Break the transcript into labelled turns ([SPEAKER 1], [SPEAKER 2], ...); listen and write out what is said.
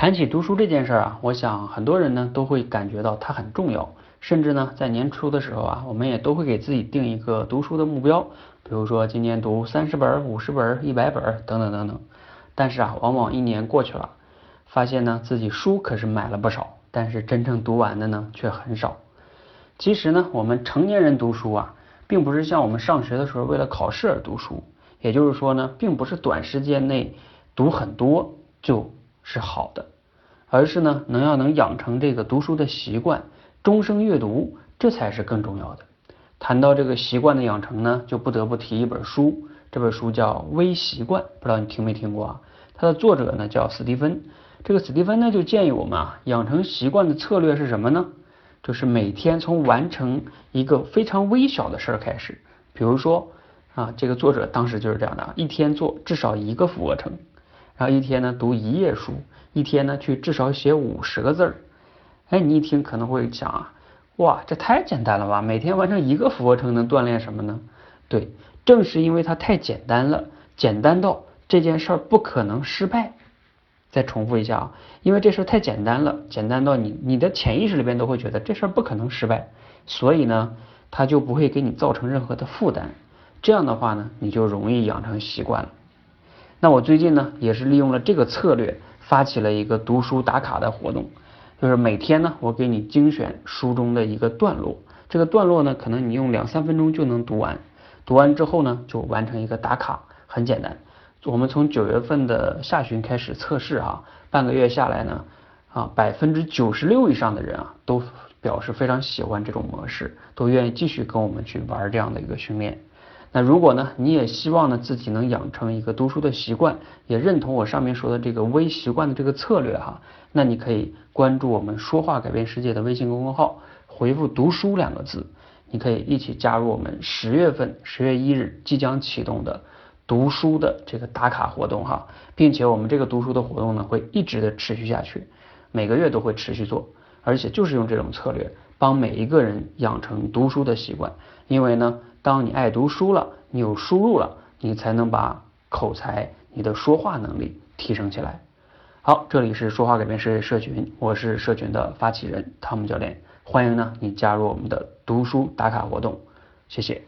[SPEAKER 1] 谈起读书这件事儿啊，我想很多人呢都会感觉到它很重要，甚至呢在年初的时候啊，我们也都会给自己定一个读书的目标，比如说今年读三十本、五十本、一百本等等等等。但是啊，往往一年过去了，发现呢自己书可是买了不少，但是真正读完的呢却很少。其实呢，我们成年人读书啊，并不是像我们上学的时候为了考试而读书，也就是说呢，并不是短时间内读很多就。是好的，而是呢能要能养成这个读书的习惯，终生阅读，这才是更重要的。谈到这个习惯的养成呢，就不得不提一本书，这本书叫《微习惯》，不知道你听没听过啊？它的作者呢叫史蒂芬，这个史蒂芬呢就建议我们啊，养成习惯的策略是什么呢？就是每天从完成一个非常微小的事儿开始，比如说啊，这个作者当时就是这样的，一天做至少一个俯卧撑。然后一天呢读一页书，一天呢去至少写五十个字儿。哎，你一听可能会想啊，哇，这太简单了吧？每天完成一个俯卧撑能锻炼什么呢？对，正是因为它太简单了，简单到这件事儿不可能失败。再重复一下啊，因为这事儿太简单了，简单到你你的潜意识里边都会觉得这事儿不可能失败，所以呢，它就不会给你造成任何的负担。这样的话呢，你就容易养成习惯了。那我最近呢，也是利用了这个策略，发起了一个读书打卡的活动，就是每天呢，我给你精选书中的一个段落，这个段落呢，可能你用两三分钟就能读完，读完之后呢，就完成一个打卡，很简单。我们从九月份的下旬开始测试哈，半个月下来呢，啊，百分之九十六以上的人啊，都表示非常喜欢这种模式，都愿意继续跟我们去玩这样的一个训练。那如果呢，你也希望呢自己能养成一个读书的习惯，也认同我上面说的这个微习惯的这个策略哈，那你可以关注我们说话改变世界的微信公众号，回复读书两个字，你可以一起加入我们十月份十月一日即将启动的读书的这个打卡活动哈，并且我们这个读书的活动呢会一直的持续下去，每个月都会持续做，而且就是用这种策略帮每一个人养成读书的习惯，因为呢。当你爱读书了，你有输入了，你才能把口才、你的说话能力提升起来。好，这里是说话改变世界社群，我是社群的发起人汤姆教练，欢迎呢你加入我们的读书打卡活动，谢谢。